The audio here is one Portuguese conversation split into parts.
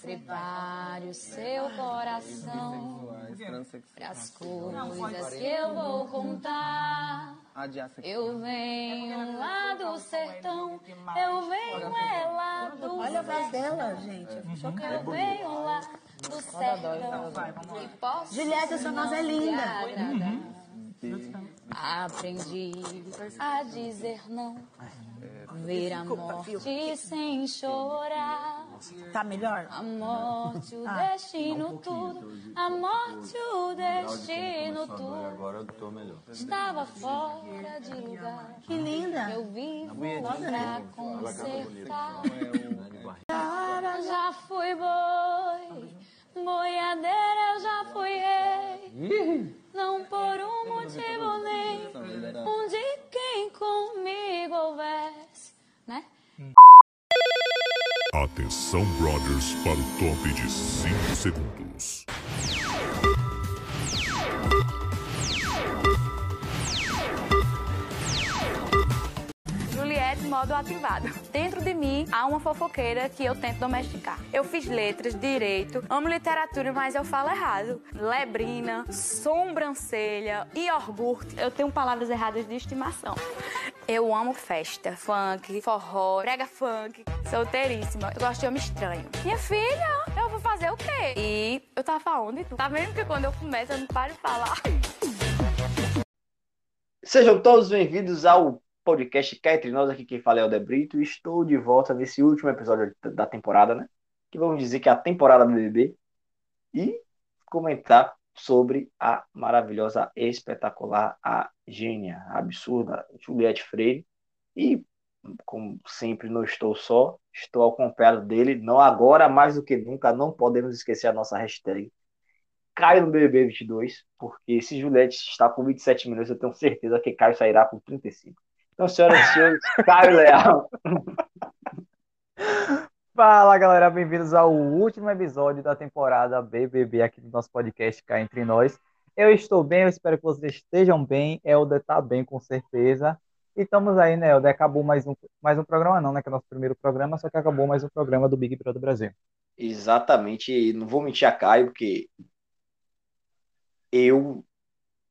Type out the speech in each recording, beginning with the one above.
Prepare o seu coração para as coisas que eu vou contar. Eu venho lá do sertão, eu venho é lá do Olha a voz dela, gente. Eu venho lá do sertão. e Julieta, essa voz é linda. agradar. Aprendi a dizer não, ver a morte sem chorar. Tá melhor? A morte, o Ah, destino, tudo. A morte, o destino, tudo. Agora eu tô melhor. Estava fora de lugar. Que linda. Eu vivo pra consertar. Né, Já fui boi, boiadeira eu já fui rei. Não por um motivo nem um de quem comigo houvesse, né? Atenção, brothers, para o top de 5 segundos. Modo ativado. Dentro de mim há uma fofoqueira que eu tento domesticar. Eu fiz letras, direito, amo literatura, mas eu falo errado. Lebrina, sobrancelha, iogurte. Eu tenho palavras erradas de estimação. Eu amo festa, funk, forró, brega funk, solteiríssima. Eu gosto de homem estranho. Minha filha, eu vou fazer o quê? E eu tava onde? Tá vendo que quando eu começo eu não paro de falar? Sejam todos bem-vindos ao podcast Cá Entre Nós, aqui quem fala é o Debrito, e estou de volta nesse último episódio da temporada, né? Que vamos dizer que é a temporada do BBB, e comentar sobre a maravilhosa, espetacular, a gênia, a absurda Juliette Freire, e como sempre não estou só, estou acompanhado dele, não agora, mais do que nunca, não podemos esquecer a nossa hashtag Caio no BBB 22, porque se Juliette está com 27 minutos, eu tenho certeza que Caio sairá com 35. Então, senhoras e senhores, Caio Leal. Fala galera, bem-vindos ao último episódio da temporada BBB aqui do nosso podcast Cá Entre Nós. Eu estou bem, eu espero que vocês estejam bem. Elder tá bem, com certeza. E estamos aí, né, Elder? Acabou mais um, mais um programa, não, né? Que é o nosso primeiro programa, só que acabou mais um programa do Big Brother Brasil. Exatamente, e não vou mentir a Caio, porque eu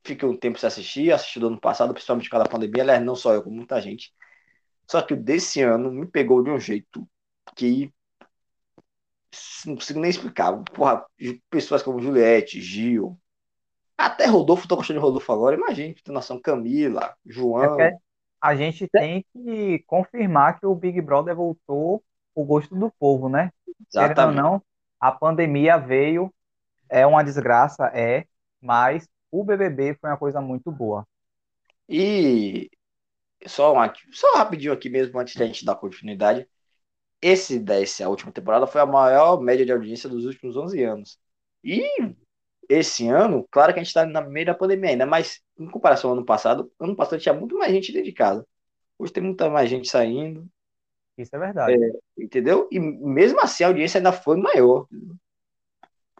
fiquei um tempo sem assistir, assisti do ano passado, principalmente por causa da pandemia, aliás, não só eu, como muita gente. Só que o desse ano me pegou de um jeito que não consigo nem explicar. Porra, pessoas como Juliette, Gil, até Rodolfo, tô gostando de Rodolfo agora, imagina, tem noção, Camila, É João. porque a gente tem que confirmar que o Big Brother voltou o gosto do povo, né? Querendo ou Exatamente. não, a pandemia veio, é uma desgraça, é, mas o BBB foi uma coisa muito boa. E só, uma, só rapidinho aqui mesmo, antes da gente dar continuidade. Esse desse, a última temporada, foi a maior média de audiência dos últimos 11 anos. E esse ano, claro que a gente está na meio da pandemia ainda, mas em comparação ao ano passado, ano passado tinha muito mais gente dentro de casa. Hoje tem muita mais gente saindo, Isso é verdade. entendeu? E mesmo assim a audiência ainda foi maior.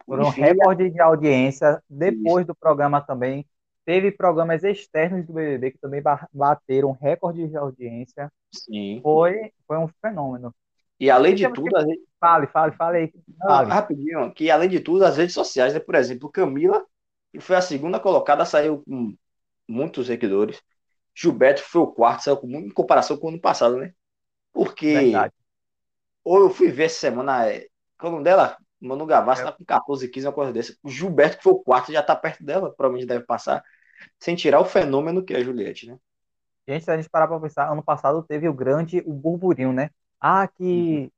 Foram recorde de audiência depois do programa também. Teve programas externos do BBB que também ba- bateram recorde de audiência. sim. Foi, foi um fenômeno. E além de tudo, que- a gente- Fale, fale, fale aí. Não, Fale. rapidinho, que além de tudo, as redes sociais, né? Por exemplo, Camila, que foi a segunda colocada, saiu com muitos seguidores. Gilberto foi o quarto, saiu com muito em comparação com o ano passado, né? Porque Verdade. ou eu fui ver essa semana, é, qual é dela? Manu Gavassi É. tá com 14, 15, uma coisa dessa. O Gilberto, que foi o quarto, já tá perto dela, provavelmente deve passar, sem tirar o fenômeno que é a Juliette, né? Gente, se a gente parar pra pensar, ano passado teve o grande, o burburinho, né? Ah, que,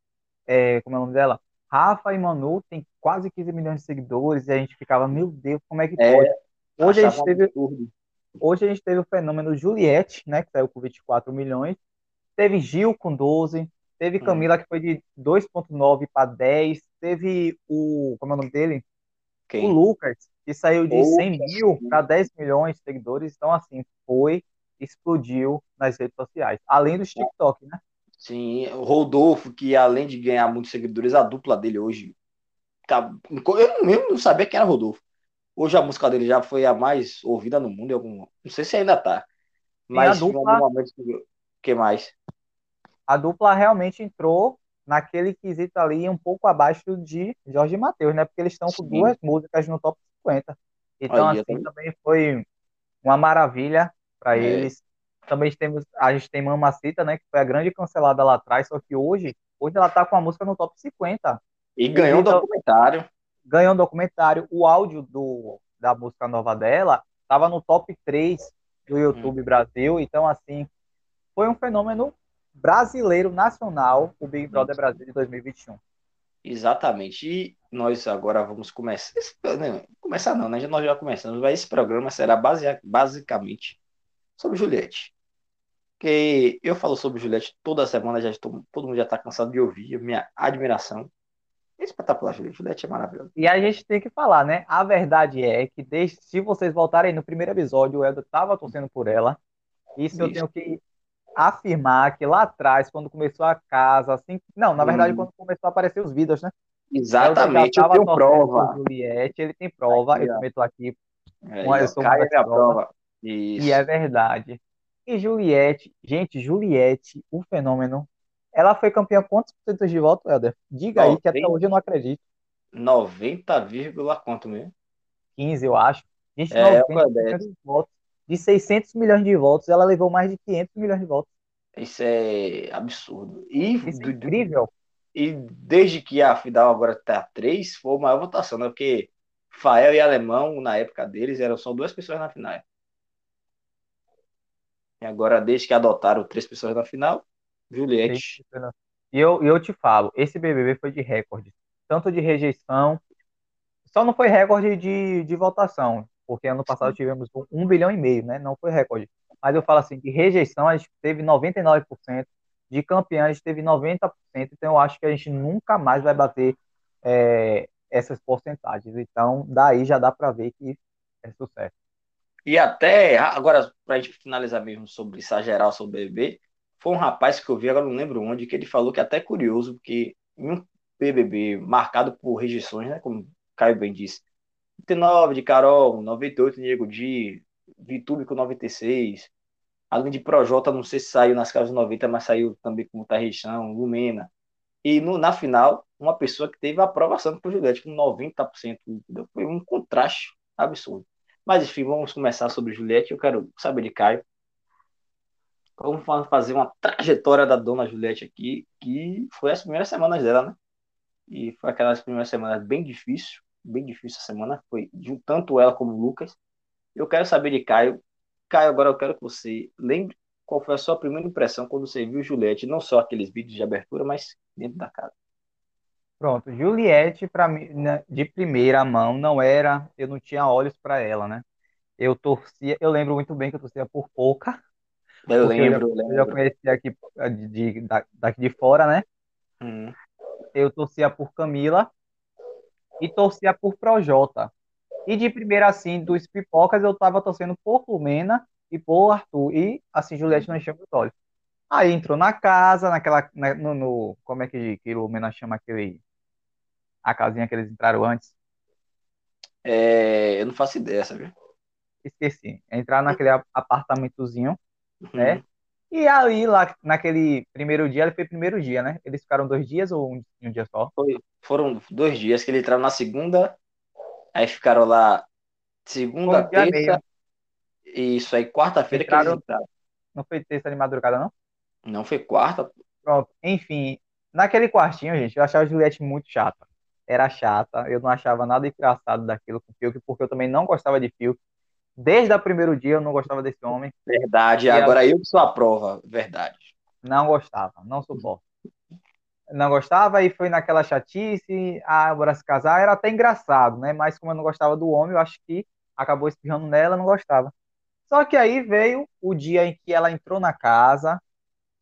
é, como é o nome dela? Rafa e Manu tem quase 15 milhões de seguidores e a gente ficava, meu Deus, como é que É, pode? Hoje a gente teve, absurdo. hoje a gente teve o fenômeno Juliette, né, que saiu com 24 milhões. Teve Gil com 12, teve Hum. Camila que foi de 2.9 para 10, teve o, como é o nome dele? O Quem? Lucas, que saiu de Lucas, 100 mil para 10 milhões de seguidores. Então, assim, foi, explodiu nas redes sociais. Além dos TikTok, né? Sim, o Rodolfo, que além de ganhar muitos seguidores, a dupla dele hoje. tá- eu mesmo não sabia quem era Rodolfo. Hoje a música dele já foi a mais ouvida no mundo. em algum- Não sei se ainda tá. Mas dupla- algum momento. O que mais? A dupla realmente entrou naquele quesito ali um pouco abaixo de Jorge Mateus, né? Porque eles estão com duas músicas no top 50. Então, Aí, assim, também- foi uma maravilha para É. eles. Também temos, a gente tem Mamacita, né? Que foi a grande cancelada lá atrás, só que hoje, hoje ela tá com a música no top 50. E ganhou um Então- documentário. Ganhou um documentário, o áudio do, da música nova dela estava no top 3 do YouTube Brasil. Então, assim, foi um fenômeno brasileiro, nacional, o Big Brother Brasil de 2021. Exatamente. E nós agora vamos começar. esse- não, começar não, né? Nós já começamos, mas esse programa será basea- basicamente sobre Juliette. Porque eu falo sobre Juliette toda semana, já estou, todo mundo já está cansado de ouvir, minha admiração. É espetacular, Juliette. Juliette é maravilhosa. E a gente tem que falar, né? A verdade é que, desde, se vocês voltarem no primeiro episódio, o Eldo estava torcendo por ela. Isso, eu Isso. tenho que afirmar que lá atrás, quando começou a casa, assim. Não, na verdade, Hum. quando começou a aparecer os vídeos, né? Exatamente, já eu tenho prova. Juliette, ele tem prova, Aqui, eu tô aqui, É, Olha, eu sou uma é prova. prova. Isso. e é verdade. E Juliette, gente, Juliette, o fenômeno. Ela foi campeã quantos por cento de voto, Helder? Diga aí, que até hoje eu não acredito. 90, vírgula quanto mesmo? 15, eu acho. Gente, É, 90% de votos. De 600 milhões de votos, ela levou mais de 500 milhões de votos. Isso é absurdo. E, Isso é incrível. e desde que a final agora está 3, foi a maior votação, né? Porque Fael e Alemão, na época deles, eram só duas pessoas na final. E agora, desde que adotaram três pessoas na final, Juliette. E eu, e eu te falo, esse BBB foi de recorde. Tanto de rejeição, só não foi recorde de, de votação, porque ano passado tivemos um, um bilhão e meio, né? Não foi recorde. Mas eu falo assim, de rejeição a gente teve 99%, de campeão a gente teve 90%, então eu acho que a gente nunca mais vai bater é, essas porcentagens. Então, daí já dá para ver que é sucesso. E até, agora, para a gente finalizar mesmo sobre essa geral sobre o BBB, foi um rapaz que eu vi, agora não lembro onde, que ele falou que é até curioso, porque em um BBB marcado por rejeições, né? Como o Caio bem disse, 99 de Carol, 98 de Diego Di, Vitube com 96, além de Projota, não sei se saiu nas casas 90, mas saiu também com muita rejeição, Lumena. E no, na final, uma pessoa que teve aprovação por Juliette com 90%. entendeu? Foi um contraste absurdo. Mas enfim, vamos começar sobre Juliette. Eu quero saber de Caio. Vamos fa- fazer uma trajetória da dona Juliette aqui, que foi as primeiras semanas dela, né? E foi aquelas primeiras semanas bem difícil, bem difícil a semana, foi de tanto ela como o Lucas. Eu quero saber de Caio. Caio, agora eu quero que você lembre qual foi a sua primeira impressão quando você viu Juliette, não só aqueles vídeos de abertura, mas dentro da casa. Pronto, Juliette, para mim, né, de primeira mão, não era, eu não tinha olhos para ela, né? Eu torcia, eu lembro muito bem que eu torcia por pouca, Eu lembro, eu eu já, eu já lembro. conhecia aqui de, de- da- daqui de fora, né? Hum. Eu torcia por Camila e torcia por Projota. E de primeira, assim, dos pipocas, eu tava torcendo por Lumena e por Arthur. E, assim, Juliette não encheu meus olhos. Aí entrou na casa, naquela, na- no, no- como é que, que Lumena chama aquele, a casinha que eles entraram antes? É, eu não faço ideia, sabe? Esqueci. Entrar naquele apartamentozinho, Uhum. né? E aí, lá, naquele primeiro dia, ele foi primeiro dia, né? Eles ficaram dois dias ou um, um dia só? Foi- foram dois dias que ele entraram na segunda, aí ficaram lá segunda, Foi um e terça, e isso aí, quarta-feira que eles entraram. Não foi terça de madrugada, não? Não foi quarta, Pronto, enfim, naquele quartinho, gente, eu achava a Juliette muito chata. Era chata, eu não achava nada engraçado daquilo com o Fiuk, porque eu também não gostava de Fiuk. Desde o primeiro dia eu não gostava desse homem, verdade. E Agora eu que sou a prova, verdade. não gostava, não suporto. Não gostava e foi naquela chatice, ah, bora se casar, era até engraçado, né? Mas como eu não gostava do homem, eu acho que acabou espirrando nela, não gostava. Só que aí veio o dia em que ela entrou na casa,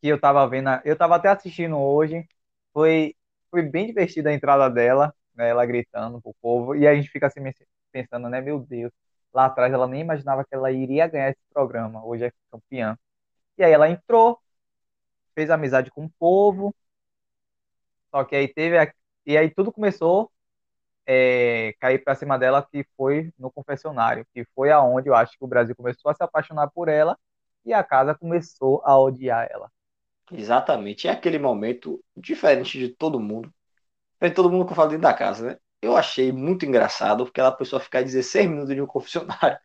que eu tava vendo, eu tava até assistindo hoje, foi, foi bem divertida a entrada dela, né? Ela gritando pro povo, e a gente fica assim pensando, né? Meu Deus, lá atrás ela nem imaginava que ela iria ganhar esse programa, hoje é campeã. E aí ela entrou, fez amizade com o povo, só que aí teve, a- e aí tudo começou é, cair pra cima dela, que foi no confessionário, que foi aonde eu acho que o Brasil começou a se apaixonar por ela, e a casa começou a odiar ela. Exatamente. É aquele momento diferente de todo mundo. De todo mundo que eu falo dentro da casa, né? Eu achei muito engraçado aquela pessoa ficar 16 minutos em um confessionário.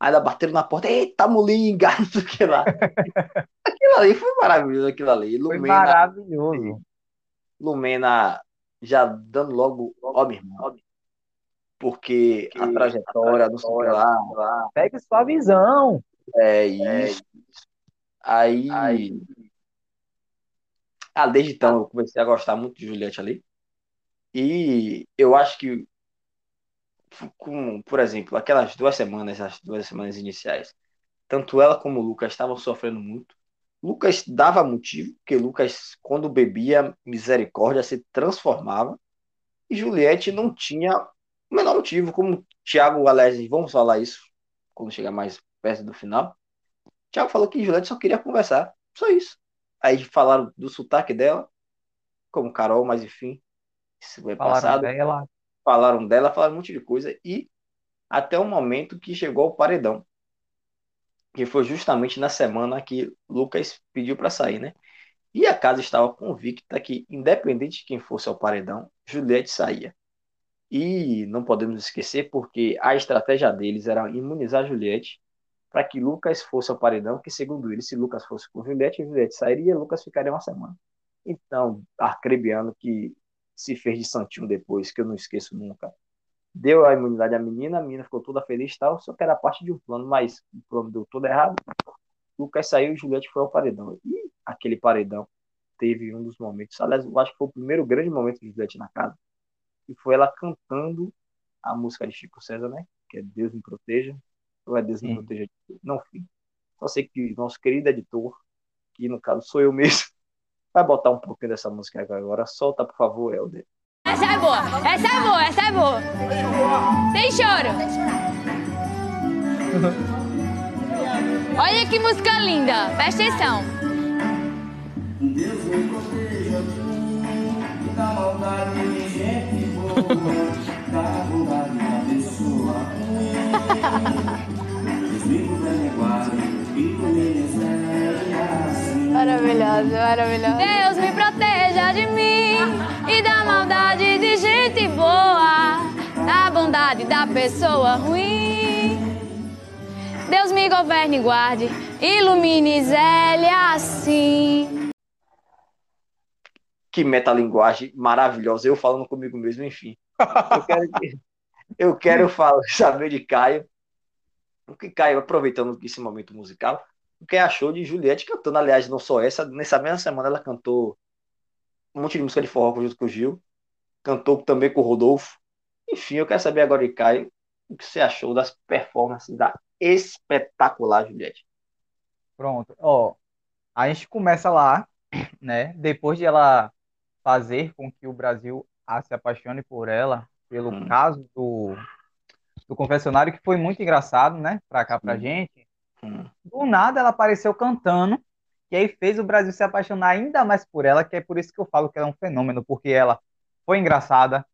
Aí ela bateram na porta, eita, molinga, não sei o que lá. aquilo ali foi maravilhoso, aquilo ali. Foi Lumena, maravilhoso. Lumena já dando logo, ó, meu irmão, porque a trajetória, não sei o que lá, Pegue sua visão. é isso. Aí, ah, desde então eu comecei a gostar muito de Juliette ali. E eu acho que, com, por exemplo, aquelas duas semanas, as duas semanas iniciais, tanto ela como o Lucas estavam sofrendo muito. Lucas dava motivo, porque Lucas, quando bebia, misericórdia se transformava. E Juliette não tinha o menor motivo, como Thiago, aliás, vamos falar isso quando chegar mais perto do final. Thiago falou que Juliette só queria conversar, só isso. Aí falaram do sotaque dela, como Carol, mas enfim, isso foi Falaram passado. dela. Falaram dela, falaram um monte de coisa, e até o momento que chegou ao paredão, que foi justamente na semana que Lucas pediu para sair, né? E a casa estava convicta que, independente de quem fosse ao paredão, Juliette saía. E não podemos esquecer porque a estratégia deles era imunizar Juliette para que Lucas fosse ao paredão, que segundo eles, se Lucas fosse com Juliette, Juliette sairia, Lucas ficaria uma semana. Então, Arcrebiano, que se fez de santinho depois, que eu não esqueço nunca, deu a imunidade à menina, a menina ficou toda feliz e tal, só que era parte de um plano, mas o plano deu todo errado. Lucas saiu e Juliette foi ao paredão. E aquele paredão teve um dos momentos, aliás, eu acho que foi o primeiro grande momento de Juliette na casa, que foi ela cantando a música de Chico César, né? Que é Deus me proteja, ou é Deus me Sim. proteja, não, filho. Só sei que nosso querido editor, que no caso sou eu mesmo, vai botar um pouquinho dessa música agora. Solta, por favor, Helder. Essa é boa, essa é boa, essa é boa. Sem choro. Olha que música linda, presta atenção. Deus me proteja mim, da maldade de gente boa, da bondade da pessoa ruim. Deus me governe e guarde, Maravilhoso, maravilhoso. Deus me proteja de mim e da maldade de gente boa, da bondade da pessoa ruim. Deus me governe e guarde, ilumine Zélia assim. Que metalinguagem maravilhosa. Eu falando comigo mesmo, enfim. Eu quero, eu quero falar, saber de Caio. O que Caio, aproveitando esse momento musical, o que achou de Juliette cantando, aliás, não só essa, nessa mesma semana ela cantou um monte de música de forró junto com o Gil, cantou também com o Rodolfo. Enfim, eu quero saber agora de Caio o que você achou das performances da espetacular Juliette. Pronto. Ó, a gente começa lá, né? Depois de ela fazer com que o Brasil se apaixone por ela, pelo Hum. caso do, do confessionário, que foi muito engraçado, né? Pra cá, pra Hum. gente. Hum. Do nada ela apareceu cantando, e aí fez o Brasil se apaixonar ainda mais por ela, que é por isso que eu falo que ela é um fenômeno, porque ela foi engraçada,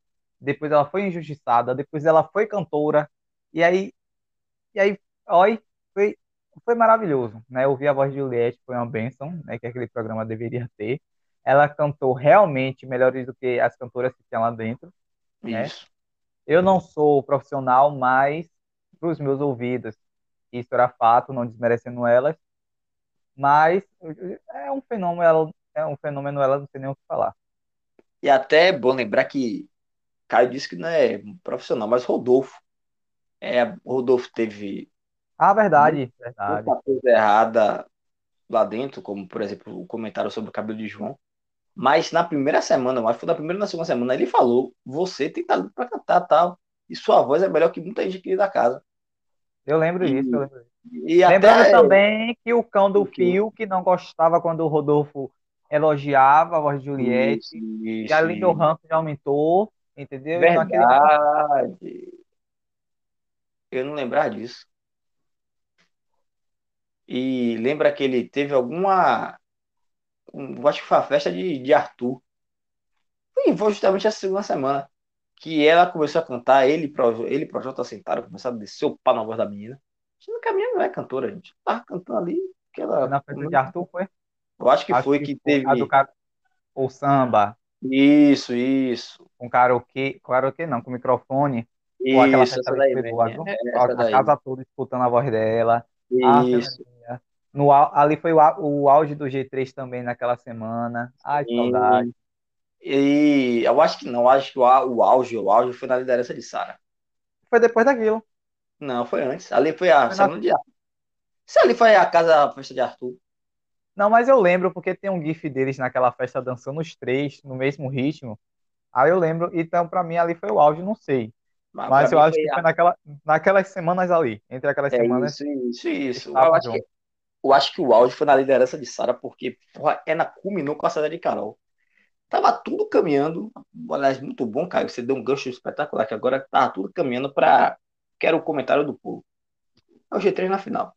depois ela foi injustiçada, depois ela foi cantora, e aí, e aí, oi, foi, foi maravilhoso, né? Ouvir a voz de Juliette foi uma bênção, né? Que aquele programa deveria ter. Ela cantou realmente melhores do que as cantoras que tinham lá dentro. É. Isso. Eu não sou profissional, mas para os meus ouvidos, isso era fato, não desmerecendo elas. Mas é um fenômeno, ela, é um fenômeno, ela não tem nem o que falar. E até é bom lembrar que Caio disse que não é profissional, mas Rodolfo. É, Rodolfo teve Ah, verdade, verdade. muita coisa errada lá dentro, como por exemplo o comentário sobre o cabelo de João. Mas na primeira semana, que foi na primeira ou na segunda semana, ele falou: você tem talento pra cantar tal. E sua voz é melhor que muita gente aqui da casa. Eu lembro E- disso, eu lembro disso. E Lembrando até também que o cão do O? Fio, que não gostava quando o Rodolfo elogiava a voz de Juliette, Isso, e isso, isso. ranço já aumentou, entendeu? E não aquele- Verdade. Eu não lembrar disso. E lembra que ele teve alguma. Eu acho que foi a festa de, de Arthur. Foi, foi justamente essa segunda semana. Que ela começou a cantar, ele e Pro- ele e Projota sentaram, começaram a descer o pau na voz da menina. Sendo que a menina não é cantora, gente. Tava cantando ali. Que ela, na festa de Arthur, foi? Eu acho que Acho foi que que teve. a do cara, o samba, Isso, isso. com karaokê, karaokê não, com microfone, ou aquela Isso, festa essa daí. Lago, É, a, essa a daí. casa toda escutando a voz dela. Ah, Isso. No, ali foi o, o auge do G3 também naquela semana. Ai, que saudade. E eu acho que não, acho que o, o auge, o auge foi na liderança de Sara. Foi depois daquilo. Não, foi antes. Ali foi a Foi na- semana de Arthur. Isso ali foi a casa, a festa de Arthur. Não, mas eu lembro porque tem um gif deles naquela festa dançando os três no mesmo ritmo. Aí eu lembro, então pra mim ali foi o auge, não sei. Mas Mas eu acho que a- foi naquela, naquelas semanas ali, entre aquelas É semanas. isso, isso, isso. Eu acho que. Eu acho que o auge foi na liderança de Sara, porque porra, ela culminou com a saída de Carol. Tava tudo caminhando. Aliás, muito bom, Caio. Você deu um gancho espetacular, que agora tava tudo caminhando para. Quero o comentário do povo. É o G3 na final.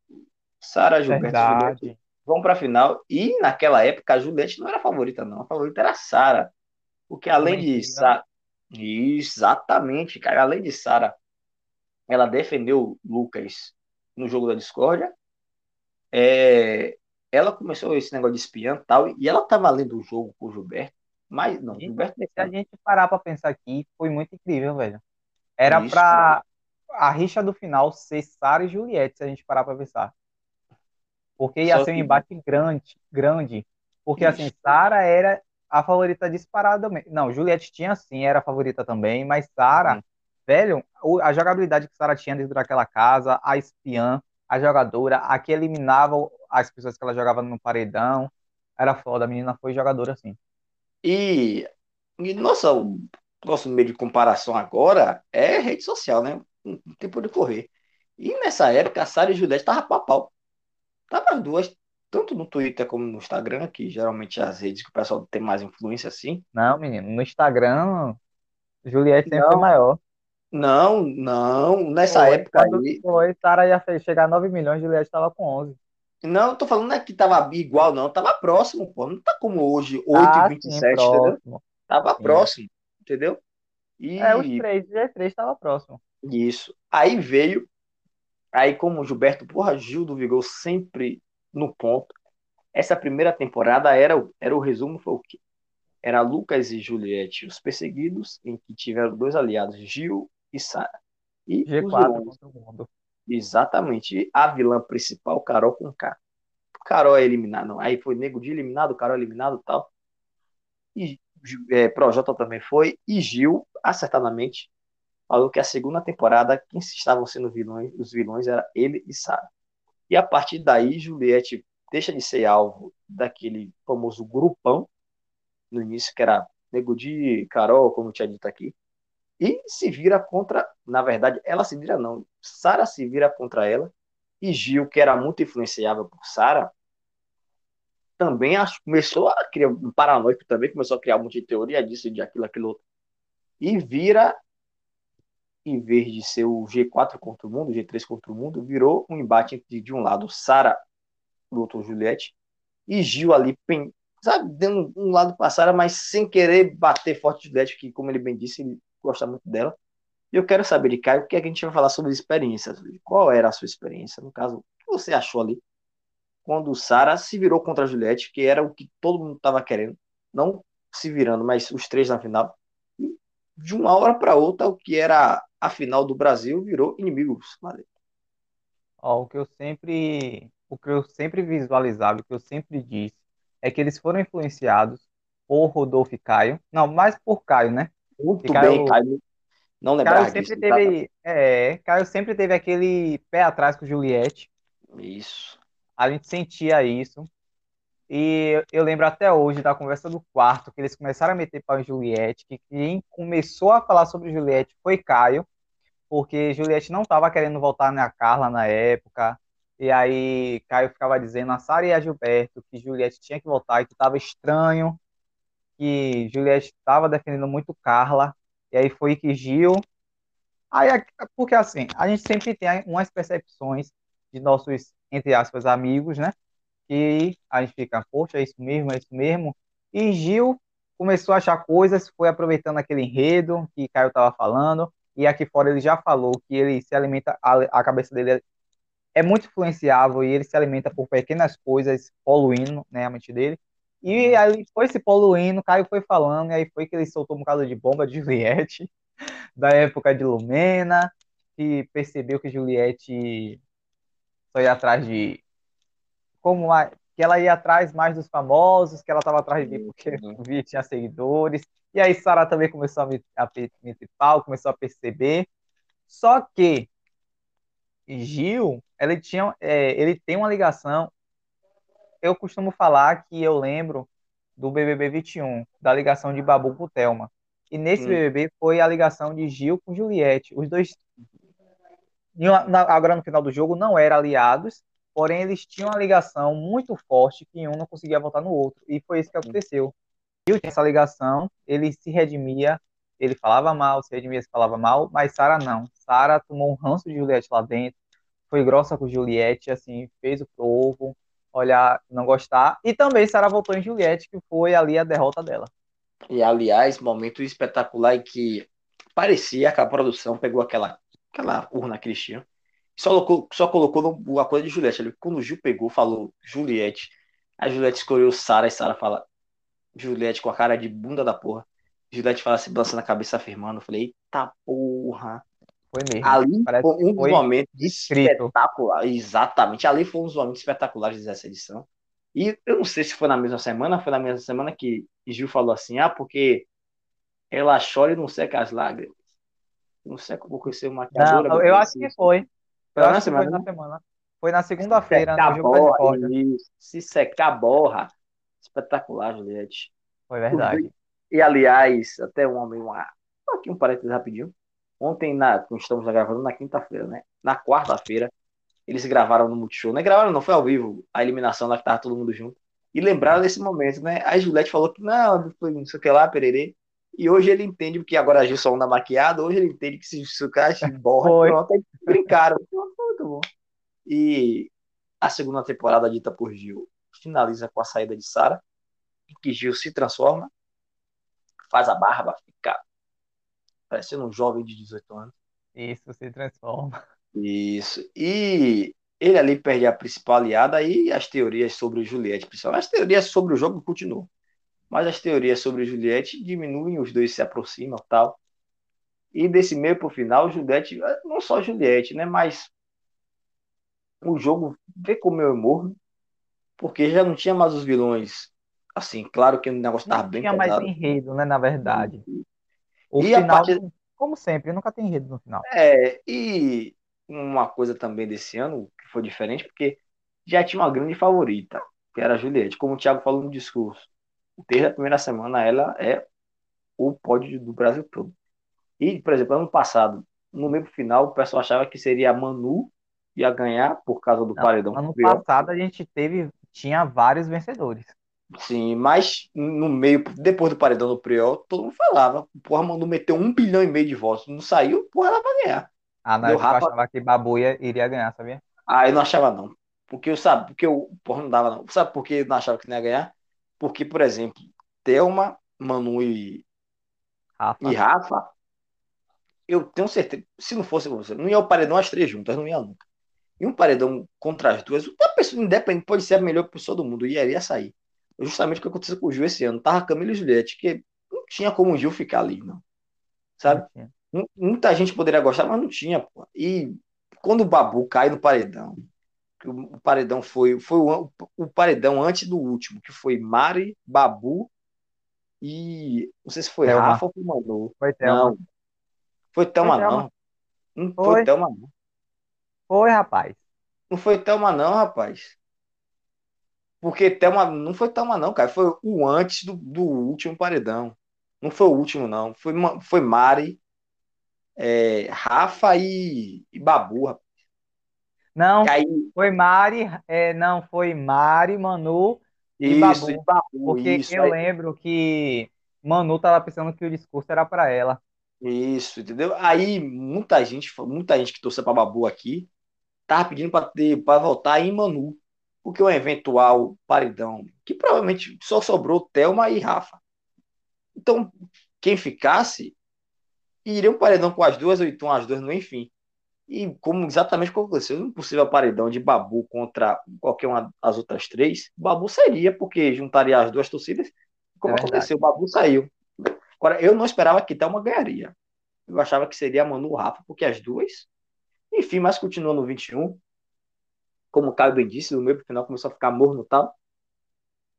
Sara, Gilberto Verdade. vão para a final. E naquela época a Juliette não era a favorita, não. A favorita era a Sara. Porque além de Mentira. Sara. Exatamente, cara. Além de Sara, ela defendeu Lucas no jogo da discórdia. É, ela começou esse negócio de espiã e tal. E ela tava lendo o jogo com o Gilberto. Mas não, E Gilberto Se a gente parar pra pensar aqui, foi muito incrível, velho. Era pra a rixa do final ser Sara e Juliette, se a gente parar pra pensar. Porque ia Só ser um que- embate grande, grande. Porque Isso. assim, Sara era a favorita disparada. Não, Juliette tinha sim, era a favorita também, mas Sara, velho, a jogabilidade que Sara tinha dentro daquela casa, a espiã, a jogadora, a que eliminava as pessoas que ela jogava no paredão, era foda, a menina foi jogadora assim. E, e nossa, o nosso meio de comparação agora é rede social, né? Não tem por onde correr. E nessa época, a Sara e Juliette estavam pau a pau. Tava as duas, tanto no Twitter como no Instagram, que geralmente é as redes que o pessoal tem mais influência assim. Não, menino, no Instagram, Juliette sempre Não. foi maior. Não, não, nessa Foi, época aí. foi, Sara ia chegar a 9 milhões, Juliette estava com 11. Não, tô falando é que tava igual, não. Tava próximo, pô. Não tá como hoje, 8 Ah, e sim, 27, entendeu? Tava Sim. próximo, entendeu? E É, os três, o G3 estava próximo. Isso. Aí veio, aí como o Gilberto, porra, Gil do Vigor sempre no ponto. Essa primeira temporada era, o- era o resumo, foi o quê? Era Lucas e Juliette, os perseguidos, em que tiveram dois aliados, Gil e. E os G4 vilões, contra o mundo. exatamente. E a vilã principal, Carol com K. Carol é eliminada, não. Aí foi Nego de eliminado, Carol eliminado tal. E é, Projota também foi. E Gil, acertadamente, falou que a segunda temporada, quem estavam sendo vilões, os vilões era ele e Sara. E a partir daí, Juliette deixa de ser alvo daquele famoso grupão, no início, que era Nego de Carol, como eu tinha dito aqui, e se vira contra, na verdade, ela se vira não, Sara se vira contra ela, e Gil, que era muito influenciável por Sara, também começou a criar um paranoico também, começou a criar um monte de teoria disso, de aquilo, aquilo. E vira, em vez de ser o G4 contra o mundo, o G3 contra o mundo, virou um embate entre, de um lado, Sara, do outro, Juliette, e Gil ali, sabe, dando um lado para Sara, mas sem querer bater forte Juliette, que, como ele bem disse, ele gosta muito dela. E eu quero saber de Caio o que, é que a gente vai falar sobre experiências. Qual era a sua experiência? No caso, o que você achou ali quando Sara se virou contra a Juliette, que era o que todo mundo estava querendo, não se virando, mas os três na final. E de uma hora para outra, o que era a final do Brasil virou inimigos. Valeu. Ó, o que eu sempre, o que eu sempre visualizava, o que eu sempre disse, é que eles foram influenciados por Rodolfo e Caio. Não, mais por Caio, né? Muito E Caio- bem, Caio. Não Caio lembrava sempre disso. teve, é, Caio sempre teve aquele pé atrás com Juliette. Isso. A gente sentia isso. E eu lembro até hoje da conversa do quarto, que eles começaram a meter pau em Juliette, que quem começou a falar sobre Juliette foi Caio, porque Juliette não estava querendo voltar na Carla na época. E aí Caio ficava dizendo a Sara e a Gilberto que Juliette tinha que voltar e que estava estranho, que Juliette estava defendendo muito Carla. E aí foi que Gil. Aí, porque assim, a gente sempre tem umas percepções de nossos, entre aspas, amigos, né? Que a gente fica, poxa, é isso mesmo, é isso mesmo. E Gil começou a achar coisas, foi aproveitando aquele enredo que Caio estava falando, e aqui fora ele já falou que ele se alimenta, a, a cabeça dele é muito influenciável e ele se alimenta por pequenas coisas, poluindo, né, a mente dele. E aí foi se poluindo, Caio foi falando, e aí foi que ele soltou um bocado de bomba de Juliette, da época de Lumena, que percebeu que Juliette só ia atrás de. Como a, que ela ia atrás mais dos famosos, que ela estava atrás de mim porque via tinha seguidores. E aí Sara também começou a me, a meter pau, começou a perceber. Só que Gil, ele, tinha, é, ele tem uma ligação. Eu costumo falar que eu lembro do BBB 21, da ligação de Babu com Thelma. E nesse Hum. BBB foi a ligação de Gil com Juliette. Os dois, agora no final do jogo, não eram aliados, porém eles tinham uma ligação muito forte que um não conseguia votar no outro. E foi isso que aconteceu. Gil tinha essa ligação, ele se redimia, ele falava mal, se redimia, se falava mal, mas Sara não. Sara tomou um ranço de Juliette lá dentro, foi grossa com Juliette, assim, fez o povo olhar, não gostar. E também Sara votou em Juliette, que foi ali a derrota dela. E, aliás, momento espetacular em que parecia que a produção pegou aquela, aquela urna Cristian e só colocou, só colocou a coisa de Juliette. Quando o Gil pegou, falou Juliette. A Juliette escolheu Sara e Sara fala Juliette com a cara de bunda da porra. Juliette fala assim, balançando a cabeça, afirmando. Eu falei, eita porra. Foi mesmo. Ali Parece foi um dos momentos espetaculares. Exatamente. Ali foi um dos momentos espetaculares dessa edição. E eu não sei se foi na mesma semana, foi na mesma semana que Gil falou assim: ah, porque ela chora e não seca as lágrimas. Não seca porque ser maquiadora. Não, eu acho que foi. Foi Eu na acho que foi semana, na semana. Foi na segunda-feira, secar no jogo da borra. Se secar borra. Espetacular, Juliette. Foi verdade. E aliás, até um homem, uma, aqui um parênteses rapidinho. Ontem, na, estamos gravando na quinta-feira, né? Na quarta-feira, eles gravaram no Multishow. Não é gravaram, não, foi ao vivo, a eliminação lá que tava todo mundo junto. E lembraram desse momento, né? A Juliette falou que não, não sei o que lá, pererê. E hoje ele entende, porque agora a Gil só anda maquiada, hoje ele entende que se sucar, se borra, pronto, aí brincaram. Muito bom. E a segunda temporada dita por Gil finaliza com a saída de Sara, em que Gil se transforma, faz a barba, fica parecendo um jovem de 18 anos. Isso se transforma. Isso. E ele ali perde a principal aliada e as teorias sobre Juliette, principalmente. As teorias sobre o jogo continuam. Mas as teorias sobre Juliette diminuem, os dois se aproximam tal. E desse meio pro final, Juliette, não só Juliette, né? Mas o jogo vê como eu morro, porque já não tinha mais os vilões. Assim, claro que o negócio tava Não bem tinha mais enredo, né, na verdade. O E a final, partir- como sempre, nunca tem enredo no final. É, e uma coisa também desse ano que foi diferente, porque já tinha uma grande favorita, que era a Juliette. Como o Thiago falou no discurso, desde a primeira semana ela é o pódio do Brasil todo. E, por exemplo, ano passado, no meio final, o pessoal achava que seria a Manu ia ganhar por causa do Não, paredão ano passado a gente teve, tinha vários vencedores. Sim, mas no meio, depois do paredão do Priol, todo mundo falava, porra, Manu meteu um bilhão e meio de votos, não saiu, porra, ela vai ganhar. Ah, época eu Rafa- achava que Babu ia- iria ganhar, sabia? Ah, eu não achava não. Porque eu sabe, porque eu, porra, não dava não. Sabe por que eu não achava que não ia ganhar? Porque, por exemplo, Thelma, Manu e, Rafa. e Rafa, eu tenho certeza, se não fosse você, não ia o paredão as três juntas, não ia nunca. E um paredão contra as duas, uma pessoa independente pode ser a melhor pessoa do mundo, e iria sair. Justamente o que aconteceu com o Gil esse ano. Tava Camila e Juliette, que não tinha como o Gil ficar ali, não. Sabe? Não Muita gente poderia gostar, mas não tinha, pô. E quando o Babu cai no paredão, o paredão foi, foi o, o paredão antes do último, que foi Mari, Babu e não sei se foi Thelma. Rafa ou foi Manu. Foi Thelma. Não. Foi Thelma, Foi Thelma. não. Não Foi. foi Thelma, não. Foi, rapaz. Não foi Thelma, não, rapaz. Porque Thelma, não foi Thelma, não, cara. Foi o antes do, do último paredão. Não foi o último, não. Foi, foi Mari, é, Rafa e, e Babu, rapaz. Não, Aí, foi Mari, é, não, foi Mari, Manu, E isso, Babu. e Babu, porque isso. eu aí- lembro que Manu tava pensando que o discurso era pra ela. Isso, entendeu? Aí muita gente, muita gente que torceu pra Babu aqui, tava pedindo pra ter, para votar em Manu, o eventual paredão, que provavelmente só sobrou Thelma e Rafa. Então, quem ficasse, iria um paredão com as duas, ou então as duas no enfim. E como exatamente aconteceu, um possível paredão de Babu contra qualquer uma das outras três, Babu seria, porque juntaria as duas torcidas. Como É aconteceu, Babu saiu. Agora, eu não esperava que Thelma ganharia. Eu achava que seria a Manu Rafa, porque as duas. Enfim, mas continua no 21. Como o Caio bem disse, no meio pro final começou a ficar morno e tal.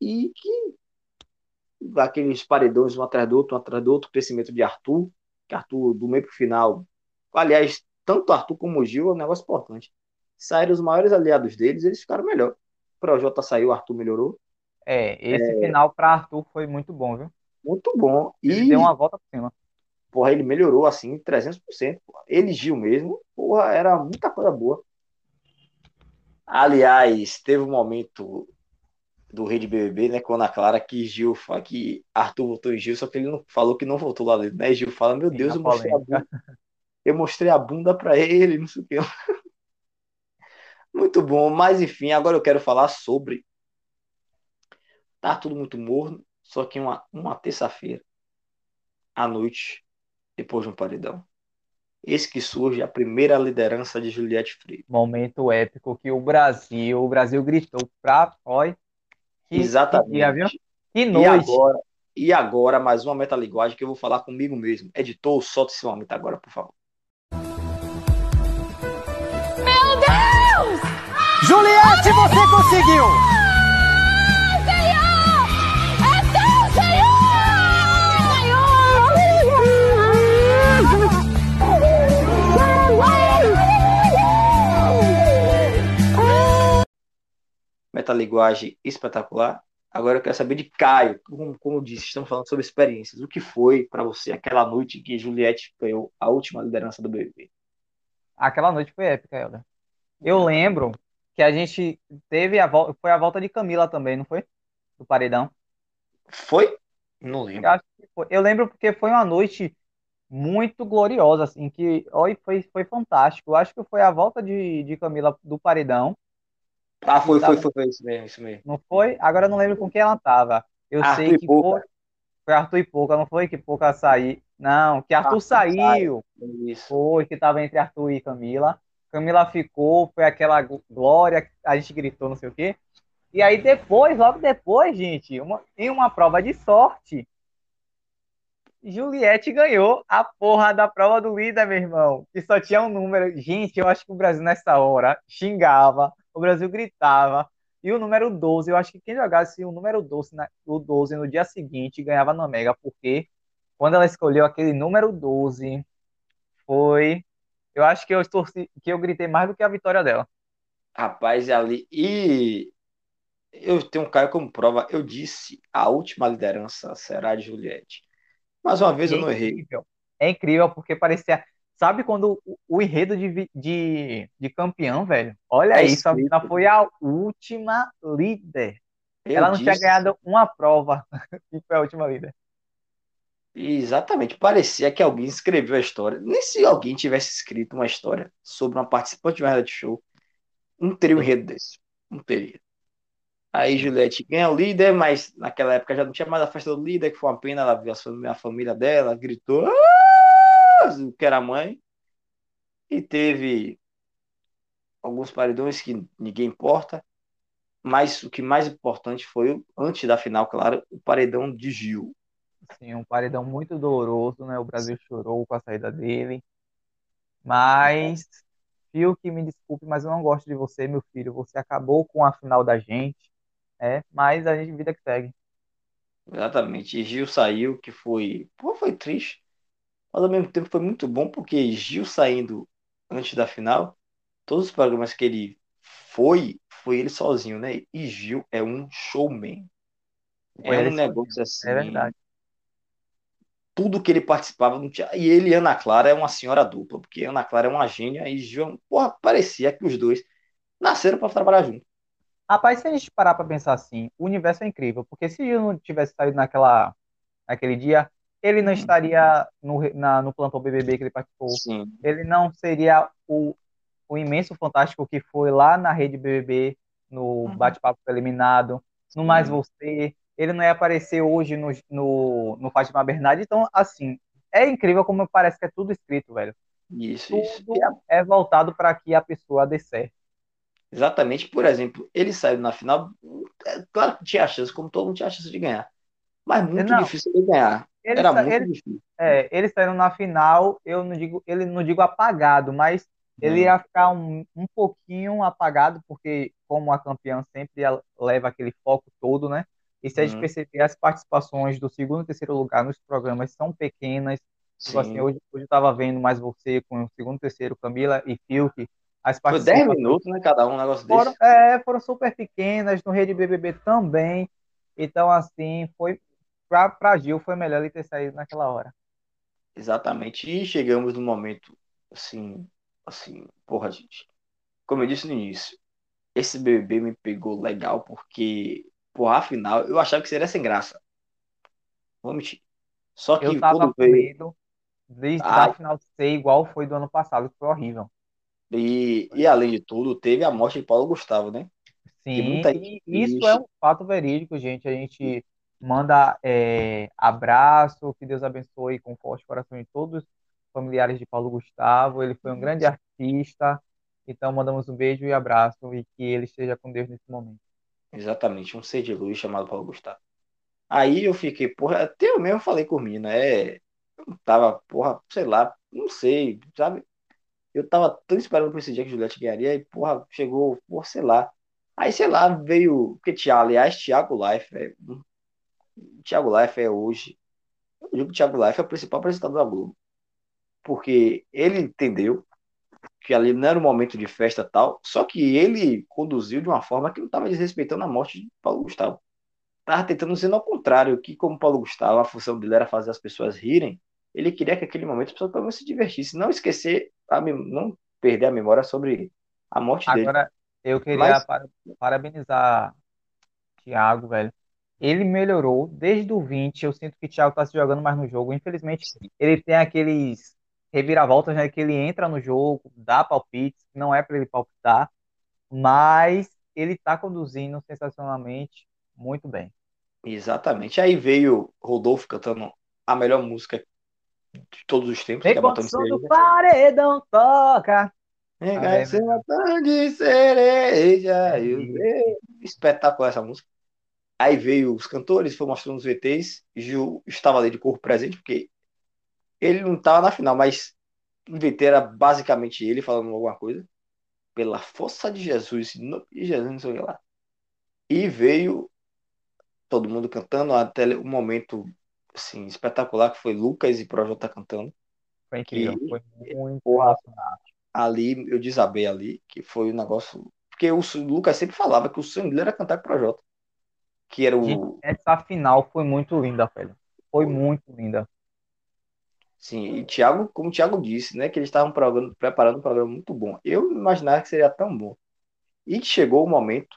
E que aqueles paredões um atrás do outro, um atrás do outro, crescimento de Arthur, que Arthur do meio pro final. Aliás, tanto Arthur como o Gil é um negócio importante. Saíram os maiores aliados deles, eles ficaram melhor. O Projota saiu, Arthur melhorou. É, esse final para Arthur foi muito bom, viu? Muito bom. Ele E, deu uma volta por cima. porra, ele melhorou assim 300%. porra. Ele, Gil mesmo, porra, era muita coisa boa. Aliás, teve um momento do Rei de BBB, né, com a Ana Clara, que Gil fala que Arthur votou em Gil, só que ele não falou que não votou lá dentro, né? Gil fala, meu Deus, eu mostrei a bunda, eu mostrei a bunda pra ele, não sei o que. Muito bom, mas enfim, agora eu quero falar sobre. Tá tudo muito morno, só que uma, uma terça-feira, à noite, depois de um paredão. Eis que surge a primeira liderança de Juliette Freire. Momento épico que o Brasil, o Brasil gritou pra Oi. Que, Exatamente. Que? Que E noite. agora, e agora, mais uma metalinguagem que eu vou falar comigo mesmo. Editor, solta esse momento agora, por favor. Meu Deus! Juliette, você conseguiu! Metalinguagem espetacular. Agora eu quero saber de Caio. Como, como eu disse, estamos falando sobre experiências. O que foi para você aquela noite em que Juliette ganhou a última liderança do BBB? Aquela noite foi épica, Helder. Eu lembro que a gente teve a volta, foi a volta de Camila também, não foi? Do paredão. Foi? Não Eu lembro. foi. Eu lembro porque foi uma noite muito gloriosa, assim, que oi, foi, foi fantástico. Eu acho que foi a volta de, de Camila do paredão, Ah, foi, foi, foi, foi isso mesmo, isso mesmo. não foi? Agora eu não lembro com quem ela tava. Eu Arthur sei que Pouca. foi, foi Arthur e Pouca, não foi que Pouca saiu. Não, que Arthur Arthur saiu. Isso. Foi, que tava entre Arthur e Camila. Camila ficou, foi aquela glória, a gente gritou, não sei o quê. E aí depois, logo depois, gente, uma, em uma prova de sorte, Juliette ganhou a porra da prova do líder, meu irmão. Que só tinha um número. Gente, eu acho que o Brasil nessa hora xingava, o Brasil gritava. E o número 12, eu acho que quem jogasse o número 12, na- o 12 no dia seguinte ganhava na Mega, porque quando ela escolheu aquele número 12, foi. Eu acho que eu torci, que eu gritei mais do que a vitória dela. Rapaz, ali. E eu tenho um Caio como prova. Eu disse a última liderança será de Juliette. Mais uma vez eu não é errei. incrível. É incrível porque parecia. Sabe quando o, enredo de, de, de campeão, velho? Olha É isso, a foi a última líder. Eu Ela não tinha disse- ganhado uma prova e foi a última líder. Exatamente. Parecia que alguém escreveu a história. Nem se alguém tivesse escrito uma história sobre uma participante de um reality show, não teria um enredo desse. Não teria. Aí Juliette ganha o líder, mas naquela época já não tinha mais a festa do líder, que foi uma pena. Ela viu a fam- a família dela, gritou "Ah!", que era mãe. E teve alguns paredões que ninguém importa. Mas o que mais importante foi, antes da final, claro, o paredão de Gil. Assim, um paredão muito doloroso, né? O Brasil chorou com a saída dele. Mas, Fio, que me desculpe, mas eu não gosto de você, meu filho. Você acabou com a final da gente. É, mas a gente vida que segue. Exatamente. E Gil saiu, que foi. Pô, foi triste. Mas ao mesmo tempo foi muito bom, porque Gil saindo antes da final, todos os programas que ele foi, foi ele sozinho, né? E Gil é um showman. É um negócio assim. É verdade. Tudo que ele participava não tinha. E ele e Ana Clara é uma senhora dupla, porque Ana Clara é uma gênia e Gil, é um- porra, parecia que os dois nasceram para trabalhar junto. Rapaz, se a gente parar pra pensar assim, o universo é incrível, porque se Gil não tivesse saído naquela, naquele dia, ele não estaria no, na, no plantão BBB que ele participou. Sim. Ele não seria o, o imenso fantástico que foi lá na rede BBB, no bate-papo eliminado, no Mais Sim. Você. Ele não ia aparecer hoje no, no, no Fátima Bernardes. Então, assim, é incrível como parece que é tudo escrito, velho. Isso, isso. tudo é voltado para que a pessoa dê certo. Exatamente, por exemplo, ele saiu na final, é, claro que tinha chance, como todo mundo tinha chance de ganhar, mas muito Não. difícil ele ganhar. Ele, Era muito ele, difícil. é, ele saindo na final, eu não digo, ele não digo apagado, mas ele ia ficar um, um pouquinho apagado, porque como a campeã sempre leva aquele foco todo, né? E se a gente Uhum. perceber, as participações do segundo e terceiro lugar nos programas são pequenas. Tipo assim, Sim. hoje, hoje eu tava vendo mais você com o segundo e terceiro, Camila e Fiuk. As Foi 10 participações minutos, né, cada um, um negócio foram, desse. é, foram super pequenas, no Rede BBB também. Então, assim, foi pra, pra Gil foi melhor ele ter saído naquela hora. Exatamente. E chegamos num momento, assim, assim, porra, gente. Como eu disse no início, esse BBB me pegou legal porque, porra, afinal, eu achava que seria sem graça. Vou mentir. Só que Eu tava com medo desde da final ser igual foi do ano passado, que foi horrível. E, e além de tudo, teve a morte de Paulo Gustavo, né? Sim, e isso é um fato verídico, gente. A gente manda é, abraço, que Deus abençoe com forte coração de todos os familiares de Paulo Gustavo. Ele foi um grande artista, então mandamos um beijo e abraço e que ele esteja com Deus nesse momento. Exatamente, um ser de luz chamado Paulo Gustavo. Aí eu fiquei, porra, até eu mesmo falei com mina, é. Eu tava, porra, sei lá, não sei, sabe? Eu tava tão esperando por esse dia que Juliette ganharia, e, porra, chegou, porra, sei lá. Aí, sei lá, veio. Porque, Thiago, aliás, Thiago Life, é, Thiago Life é hoje. Eu digo que Thiago Life é o principal apresentador da Globo. Porque ele entendeu que ali não era um momento de festa tal, só que ele conduziu de uma forma que não estava desrespeitando a morte de Paulo Gustavo. Estava tentando ser ao contrário, que como Paulo Gustavo, a função dele era fazer as pessoas rirem, ele queria que aquele momento as pessoas pelo menos se divertissem, não esquecer, a não perder a memória sobre a morte dele. Agora, eu queria Mas- para- parabenizar Thiago, velho. Ele melhorou desde o 20. Eu sinto que o Thiago tá se jogando mais no jogo. Infelizmente, ele tem aqueles reviravoltas, né? Que ele entra no jogo, dá palpites, não é para ele palpitar, mas ele tá conduzindo sensacionalmente muito bem. Exatamente. Aí veio Rodolfo cantando a melhor música de todos os tempos, que é Enquanto Batom o de som do Cereja. paredão toca. Vem Ah, é de cereja. Espetacular essa música. Aí veio os cantores, foi mostrando os VTs. Gil estava ali de corpo presente, porque ele não estava na final, mas o VT era basicamente ele falando alguma coisa. Pela força de Jesus, em nome de Jesus, não sei o que lá. E veio todo mundo cantando, até um momento assim, espetacular, que foi Lucas e Projota cantando. Foi incrível, Que- foi muito Porra. ali, eu desabei ali, que foi um negócio. Porque o Lucas sempre falava que o sonho dele era cantar com o Projota. Que era Gente, o. essa final foi muito linda, velho. Foi muito linda. Sim, e Thiago, como o Thiago disse, né? Que eles estavam preparando um programa muito bom. Eu não imaginava que seria tão bom. E chegou o momento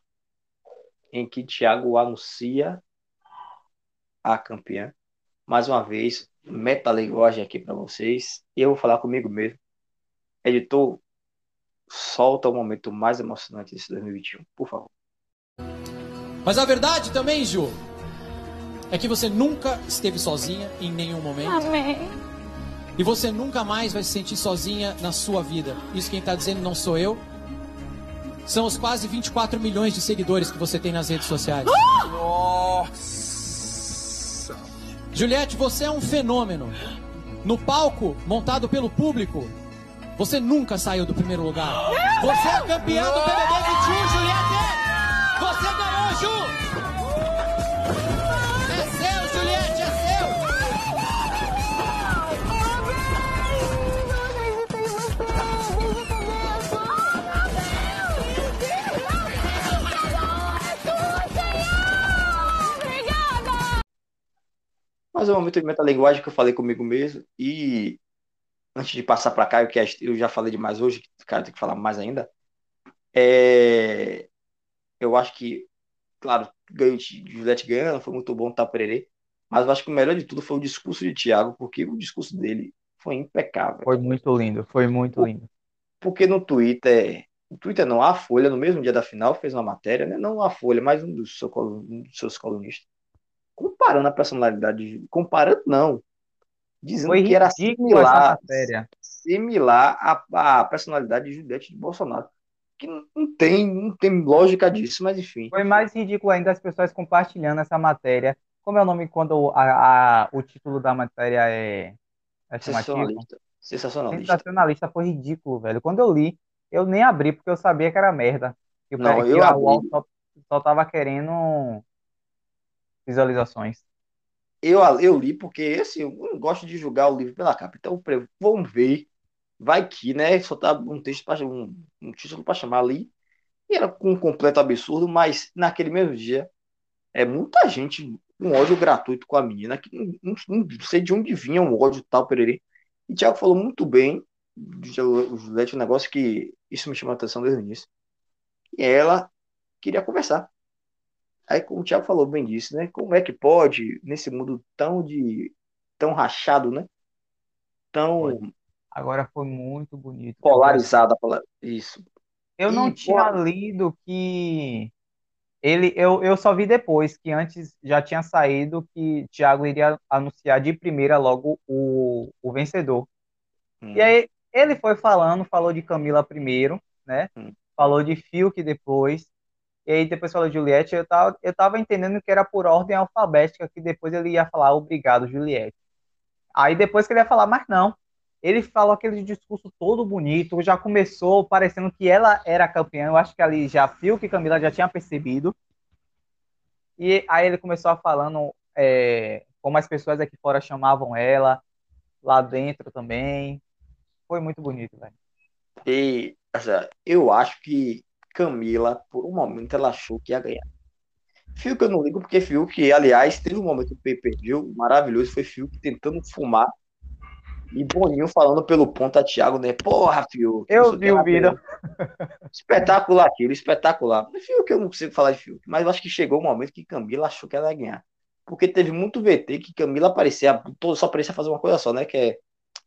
em que Thiago anuncia a campeã. Mais uma vez, metalinguagem aqui para vocês. E eu vou falar comigo mesmo. Editor, solta o momento mais emocionante desse 2021, por favor. Mas a verdade também, Ju, é que você nunca esteve sozinha em nenhum momento. Amém. E você nunca mais vai se sentir sozinha na sua vida. Isso quem tá dizendo não sou eu. São os quase 24 milhões de seguidores que você tem nas redes sociais. Nossa! Juliette, você é um fenômeno. No palco, montado pelo público, você nunca saiu do primeiro lugar. Você é campeã do BBB 21, Juliette! É seu, Juliette, é seu! Mas é um momento de metalinguagem que eu falei comigo mesmo. E antes de passar para cá, que eu já falei demais hoje, cara tem que falar mais ainda. É... Eu acho que, claro, de Juliette ganhando, foi muito bom tá Pererê. Mas eu acho que o melhor de tudo foi o discurso de Thiago, porque o discurso dele foi impecável. Foi muito lindo, foi muito lindo. Porque no Twitter, no Twitter não, a Folha, no mesmo dia da final, fez uma matéria, né? Não a Folha, mas um dos, seu um dos seus colunistas, comparando a personalidade, de- comparando não, dizendo Foi que era similar, assimilar a, a personalidade de Juliette de Bolsonaro. Que não tem, não tem lógica disso, mas enfim. Foi mais ridículo ainda as pessoas compartilhando essa matéria. Como é o nome quando a, a- o título da matéria é, é? Sensacionalista. Sensacionalista. Sensacionalista foi ridículo, velho. Quando eu li, eu nem abri porque eu sabia que era merda. O- Não, eu a. UOL só, só tava querendo visualizações. Eu, eu li porque assim, eu não gosto de julgar o livro pela capa. Então, vamos ver. Vai que, né? Só tá um texto para um, um título para chamar ali. E era um completo absurdo, mas naquele mesmo dia, é muita gente, um ódio gratuito com a menina, que não, não- sei de onde vinha um ódio tal, pererê. E o Thiago falou muito bem, o Juliette, um negócio que isso me chamou a atenção desde o início. E ela queria conversar. Aí, como o Thiago falou bem disso, né? Como é que pode, nesse mundo tão de tão rachado, né? Tão Agora foi muito bonito. polarizada, pola- isso. Eu não E, tinha pô, lido que ele, eu, eu só vi depois que antes já tinha saído que Thiago iria anunciar de primeira logo o, o vencedor. hum, E aí ele foi falando, falou de Camila primeiro, né? Hum. Falou de Fiuk depois. E aí depois falou de Juliette. Eu tava, eu tava entendendo que era por ordem alfabética, que depois ele ia falar obrigado, Juliette. Aí depois que ele ia falar, mas não. Ele falou aquele discurso todo bonito, já começou parecendo que ela era campeã. Eu acho que ali já Fiuk e Camila já tinha percebido. E aí ele começou falando é, como as pessoas aqui fora chamavam ela, lá dentro também. Foi muito bonito, velho. E, assim, eu acho que Camila, por um momento, ela achou que ia ganhar. Fiuk eu não ligo, porque Fiuk, aliás, teve um momento do pay-per-view maravilhoso, foi Fiuk tentando fumar e Boninho falando pelo ponta Thiago, né? Porra, Fiuk. Eu vi que o vídeo. Espetacular aquilo, espetacular. Fiuk eu não consigo falar de Fiuk, mas eu acho que chegou o momento que Camila achou que ela ia ganhar. Porque teve muito VT que Camila aparecia, só parecia fazer uma coisa só, né? Que é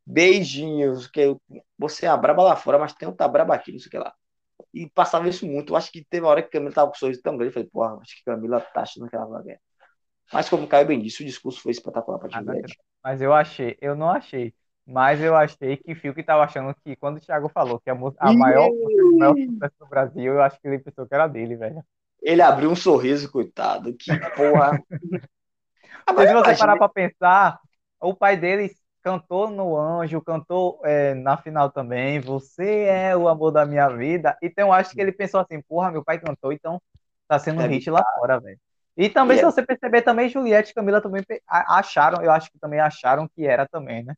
beijinhos, que você é a braba lá fora, mas tem outra braba aqui, não sei o que lá. E passava isso muito. Eu acho que teve uma hora que Camila tava com o sorriso tão grande. Eu falei, porra, acho que Camila tá achando que ela vai ganhar. Mas como o Caio bem disse, o discurso foi espetacular pra Ah, Juliette. Mas eu achei, eu não achei. Mas eu achei que Fiuk tava achando que quando o Thiago falou que a, música- a maior, música de maior sucesso do Brasil, eu acho que ele pensou que era dele, velho. Ele abriu um sorriso, coitado. Que porra. Ah, Mas se você parar pra pensar, o pai dele cantou no Anjo, cantou é, na final também, Você é o amor da minha vida. Então eu acho que ele pensou assim, porra, meu pai cantou, então tá sendo um Deve hit lá fora, velho. E também, E se é- você perceber, também Juliette e Camila também acharam, eu acho que também acharam que era também, né?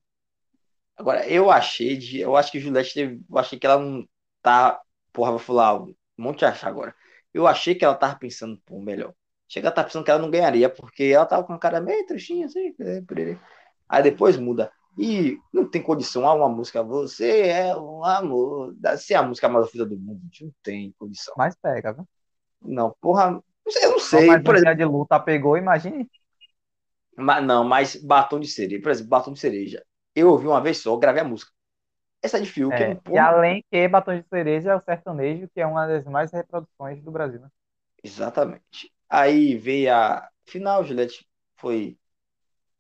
Agora, eu achei de. Eu acho que Juliette teve. Eu achei que ela não tá. Porra, vou falar um monte de achar agora. Eu achei que ela tava pensando, pô, melhor. Chega a estar pensando que ela não ganharia, porque ela tava com uma cara meio trechinha, assim. é, perere. Aí depois muda. E não tem condição. Ah, uma música, você é um amor. Se é a música mais ouvida do mundo, não tem condição. Mas pega, viu? Não, porra. Eu não sei. mais Por exemplo, de luta pegou, imagine. mas, não, mas batom de cereja. Por exemplo, batom de cereja. Eu ouvi uma vez só, gravei a música. Essa de Fiuk, É, eu não- e além que Batom de Cereja é o sertanejo, que é uma das mais reproduções do Brasil, né? Exatamente. Aí veio a final, Juliette foi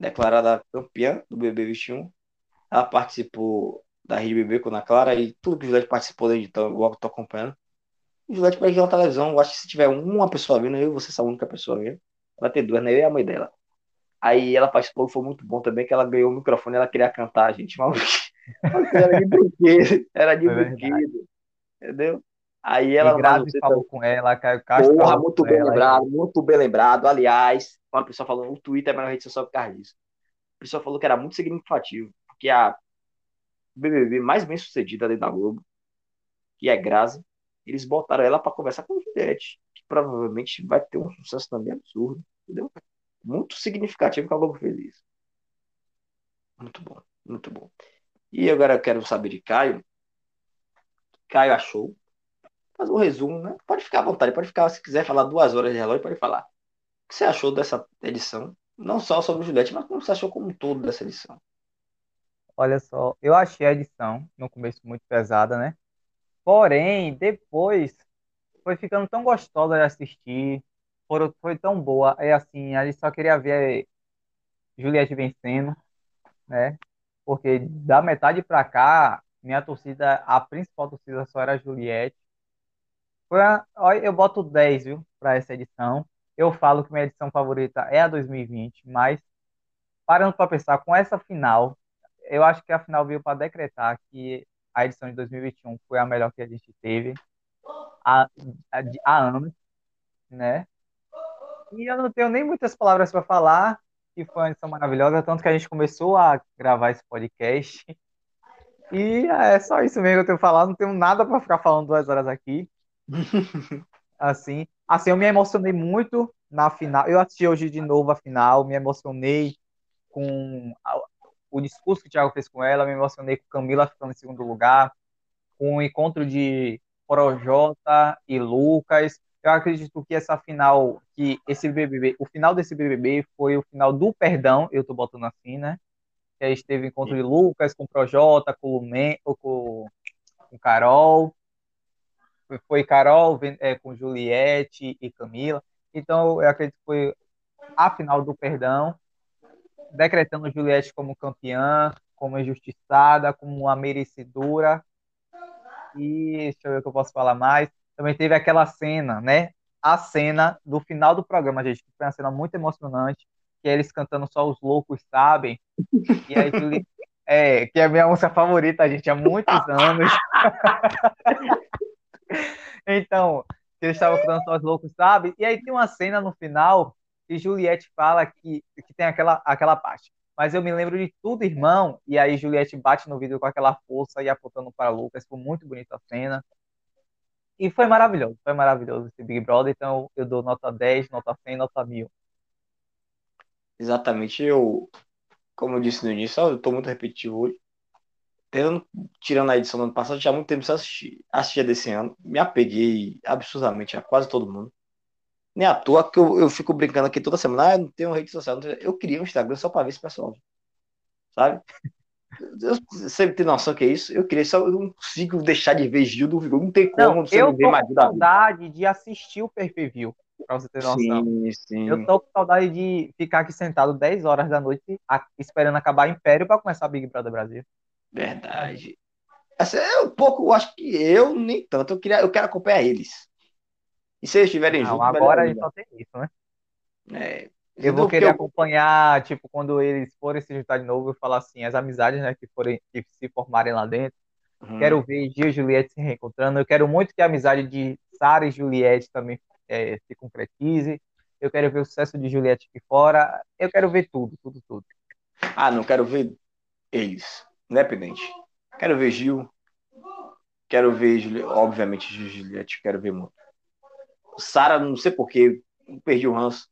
declarada campeã do BBB 21. Ela participou da Rede BBB com a Clara e tudo que Juliette participou desde então, eu tô acompanhando. E Juliette vai na televisão, eu acho que se tiver uma pessoa vendo, eu e você, essa única pessoa vendo, vai ter duas, né? Eu e a mãe dela. Aí ela participou, foi muito bom também, que ela ganhou o microfone, ela queria cantar, gente, mas era de brinquedo, era de É brinquedo, entendeu? Aí ela Manuceta- falou com ela, Caio Castro Porra, muito bem ela. lembrado, muito bem lembrado. Aliás, uma pessoa falou, o Twitter é a melhor rede social por causa disso. A pessoa falou que era muito significativo, porque a BBB mais bem sucedida dentro da Globo, que é Grazi, eles botaram ela para conversar com o Juliette, que provavelmente vai ter um sucesso também absurdo, entendeu? Muito significativo que a Globo fez isso. Muito bom, muito bom. E agora eu quero saber de Caio. Caio achou. Fazer um resumo, né? Pode ficar à vontade, pode ficar, se quiser falar duas horas de relógio, pode falar. O que você achou dessa edição? Não só sobre o Juliette, mas como você achou como um todo dessa edição? Olha só, eu achei a edição no começo muito pesada, né? Porém, depois foi ficando tão gostosa de assistir, foram- foi tão boa. É assim, a gente só queria ver Juliette vencendo, né? Porque da metade pra cá, minha torcida, a principal torcida só era Juliette. Foi a, eu boto 10, viu, para essa edição. Eu falo que minha edição favorita é a 2020, mas parando para pensar com essa final, eu acho que a final veio para decretar que a edição de 2021 foi a melhor que a gente teve há, há anos, né? E eu não tenho nem muitas palavras para falar, que foi uma edição maravilhosa, tanto que a gente começou a gravar esse podcast. E é só isso mesmo que eu tenho falado, não tenho nada para ficar falando duas horas aqui. assim, assim, eu me emocionei muito na final. Eu assisti hoje de novo a final, me emocionei com o discurso que o Thiago fez com ela, me emocionei com Camila ficando em segundo lugar, com o encontro de Projota e Lucas. Eu acredito que essa final, que esse BBB, o final desse BBB foi o final do perdão, eu tô botando assim, né? Que aí teve encontro de Lucas com Projota, com Lumen, com, com Carol, foi Carol é, com Juliette e Camila. Então, eu acredito que foi a final do perdão, decretando Juliette como campeã, como injustiçada, como uma merecedora. E deixa eu ver o que eu posso falar mais. Também teve aquela cena, né? A cena do final do programa, gente, que foi uma cena muito emocionante, que é eles cantando só os loucos sabem. E aí é, que é a minha música favorita, gente, há muitos anos. então, eles estavam cantando só os loucos sabem. E aí tem uma cena no final e Juliette fala que, que tem aquela, aquela parte. Mas eu me lembro de tudo, irmão. E aí Juliette bate no vidro com aquela força e apontando para Lucas. Foi muito bonita a cena. E foi maravilhoso, foi maravilhoso esse Big Brother. Então eu dou nota 10, nota 100, nota 1000. Exatamente. Eu, como eu disse no início, eu estou muito repetitivo hoje. Tendo, tirando a edição do ano passado, já há muito tempo assisti, assistia desse ano. Me apeguei absurdamente a quase todo mundo. Nem à toa que eu, eu fico brincando aqui toda semana, ah, eu não tenho rede social. Eu queria um Instagram só para ver esse pessoal. Sabe? Eu, você tem noção que é isso? Eu queria só, eu não consigo deixar de ver Gil do Vigor. Não tem como não, você eu não ver mais com saudade de assistir o perfil pra você ter noção. Sim, sim. Eu tô com saudade de ficar aqui sentado 10 horas da noite esperando acabar Império para começar Big Brother Brasil. Verdade. Assim, é um pouco, eu acho que eu nem tanto. Eu, queria, eu quero acompanhar eles. E se eles estiverem juntos. Agora a gente só tem isso, né? É, eu vou querer eu... acompanhar, tipo, quando eles forem se juntar de novo, eu falar assim, as amizades, né, que forem que se formarem lá dentro. Uhum. Quero ver Gil e Juliette se reencontrando. Eu quero muito que a amizade de Sara e Juliette também é, se concretize. Eu quero ver o sucesso de Juliette aqui fora. Eu quero ver tudo, tudo, tudo. Ah, não quero ver eles, independente. Quero ver Gil. Quero ver, Juliette, obviamente, Juliette, quero ver muito. Sara, não sei porquê, perdi o ranço.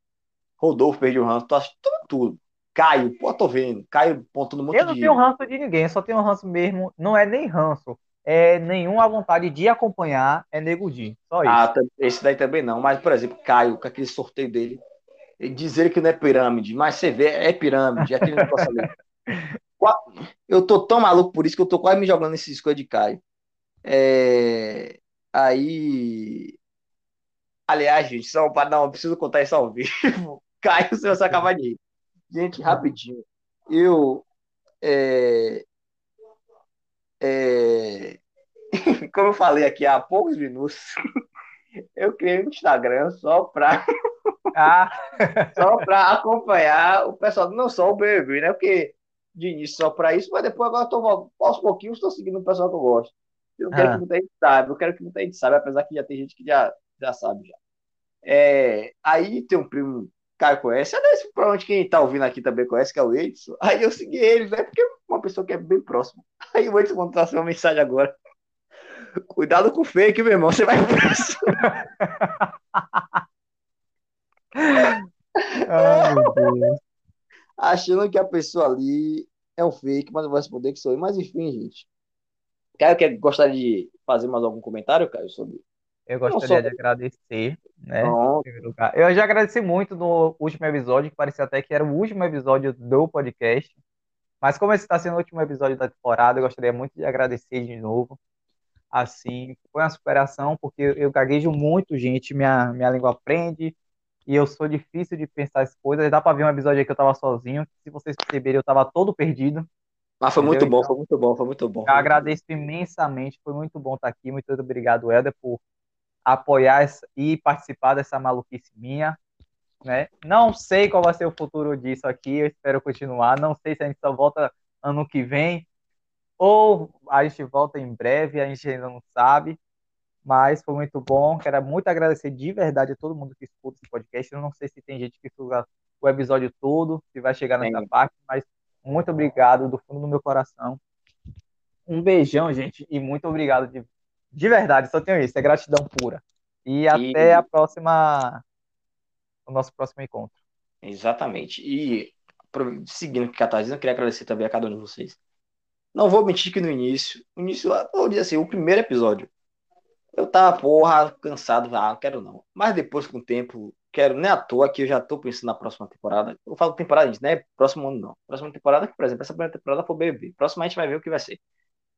Rodolfo perdi o ranço. Tô assistindo tudo. Caio, pô, tô vendo. Caio pontuando muito Eu não tenho ranço de ninguém, só tenho ranço mesmo. Não é nem ranço. É nenhuma vontade de acompanhar é Nego Di. Só isso. Ah, esse daí também não. Mas, por exemplo, Caio, com aquele sorteio dele, dizer que não é pirâmide, mas você vê, é pirâmide, é aquele negócio ali. Eu tô tão maluco por isso que eu tô quase me jogando nesse escolha de Caio. É... Aí Aliás, gente, só para não, preciso contar isso ao vivo. Caio, se você acabar de ir. Gente, rapidinho. Eu. É, é, como eu falei aqui há poucos minutos, eu criei um Instagram só para ah. só para acompanhar o pessoal, não só o BBB, né? Porque de início só para isso, mas depois agora eu tô, aos pouquinhos estou seguindo o pessoal que eu gosto. Eu quero ah. que muita gente saiba, eu quero que muita gente saiba, apesar que já tem gente que já já sabe já. É, aí tem um primo Caio conhece, aliás, provavelmente quem tá ouvindo aqui também conhece, que é o Edson. Aí eu segui ele, né? Porque é uma pessoa que é bem próxima. Aí o Edson mandou uma mensagem agora. Cuidado com o fake, meu irmão, você vai preso. Ai, meu Deus. Achando que a pessoa ali é um fake, mas eu vou responder que sou eu. Mas enfim, gente. Caio, quer, gostaria de fazer mais algum comentário, Caio, sobre eu gostaria só... de agradecer, né? Eu já agradeci muito no último episódio, que parecia até que era o último episódio do podcast. Mas como esse está sendo o último episódio da temporada, eu gostaria muito de agradecer de novo. Assim, foi uma superação, porque eu gaguejo muito, gente. Minha, minha língua aprende e eu sou difícil de pensar as coisas. Dá para ver um episódio aí que eu estava sozinho. Se vocês perceberem, eu estava todo perdido. Mas foi muito Entendeu? bom, foi muito bom, foi muito bom. Eu agradeço imensamente, foi muito bom estar aqui. Muito obrigado, Helder, por apoiar e participar dessa maluquice minha. Né? Não sei qual vai ser o futuro disso aqui, eu espero continuar. Não sei se a gente só volta ano que vem ou a gente volta em breve, a gente ainda não sabe. Mas foi muito bom. Quero muito agradecer de verdade a todo mundo que escuta esse podcast. Eu não sei se tem gente que escuta o episódio todo, se vai chegar nessa Tem. parte, mas muito obrigado do fundo do meu coração. Um beijão, gente, e muito obrigado de, de verdade, só tenho isso, é gratidão pura. E até a próxima, o nosso próximo encontro. Exatamente. E seguindo o que a Catarina, eu queria agradecer também a cada um de vocês. Não vou mentir que no início, no início, vou dizer assim, o primeiro episódio, eu tava, porra, cansado, ah, não quero não. Mas depois, com o tempo, quero, nem à toa que eu já tô pensando na próxima temporada. Eu falo temporada, gente, não é próximo ano, não. Próxima temporada, que, por exemplo, essa primeira temporada foi o BBB. Próxima a gente vai ver o que vai ser.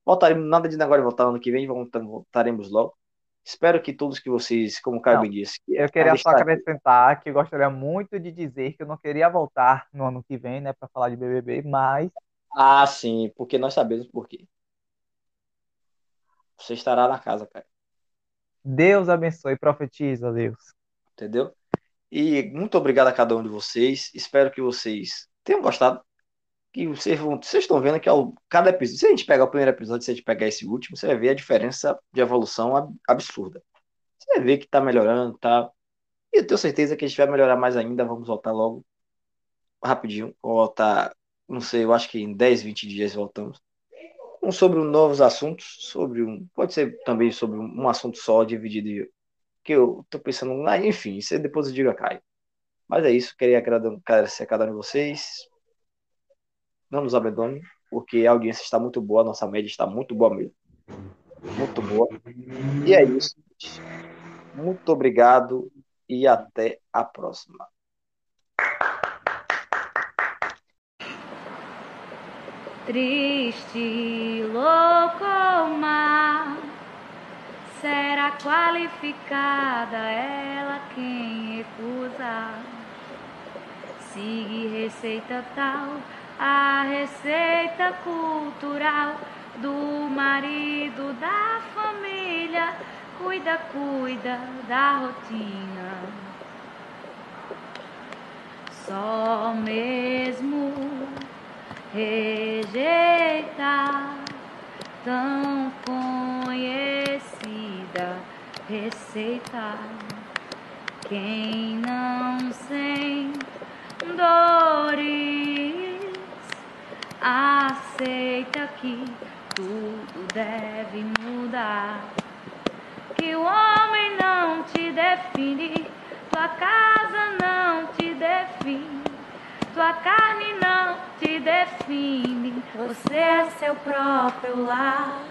Voltaremos, nada de agora voltar ano que vem, volta- voltaremos logo. Espero que todos que vocês, como o Caio disse, que Eu queria só acrescentar que eu gostaria muito de dizer que eu não queria voltar no ano que vem, né, para falar de BBB, mas Ah, sim, porque nós sabemos por quê. Você estará na casa, cara. Deus abençoe, profetiza, Deus. Entendeu? E muito obrigado a cada um de vocês. Espero que vocês tenham gostado. Que vocês vão, vocês estão vendo que ao, cada episódio, se a gente pegar o primeiro episódio, se a gente pegar esse último, você vai ver a diferença de evolução ab- absurda. Você vai ver que tá melhorando, tá? E eu tenho certeza que a gente vai melhorar mais ainda. Vamos voltar logo, rapidinho. Voltar, não sei, eu acho que em 10, 20 dias voltamos. Um sobre novos assuntos, sobre um, pode ser também sobre um, assunto só, dividido que eu tô pensando, ah, enfim, isso aí depois eu digo a Caio. Mas é isso, queria agradecer a cada um de vocês. Não nos abandone, porque a audiência está muito boa, a nossa média está muito boa mesmo. Muito boa. E é isso. Muito obrigado e até a próxima. Triste, louco mar, será qualificada ela quem recusa. Sigue receita tal, a receita cultural do marido da família. Cuida, cuida da rotina. Só mesmo rejeitar tão conhecida receita. Quem não sem dores aceita que tudo deve mudar. Que o homem não te define, tua casa não te define. Tua carne não te define, você é seu próprio lar.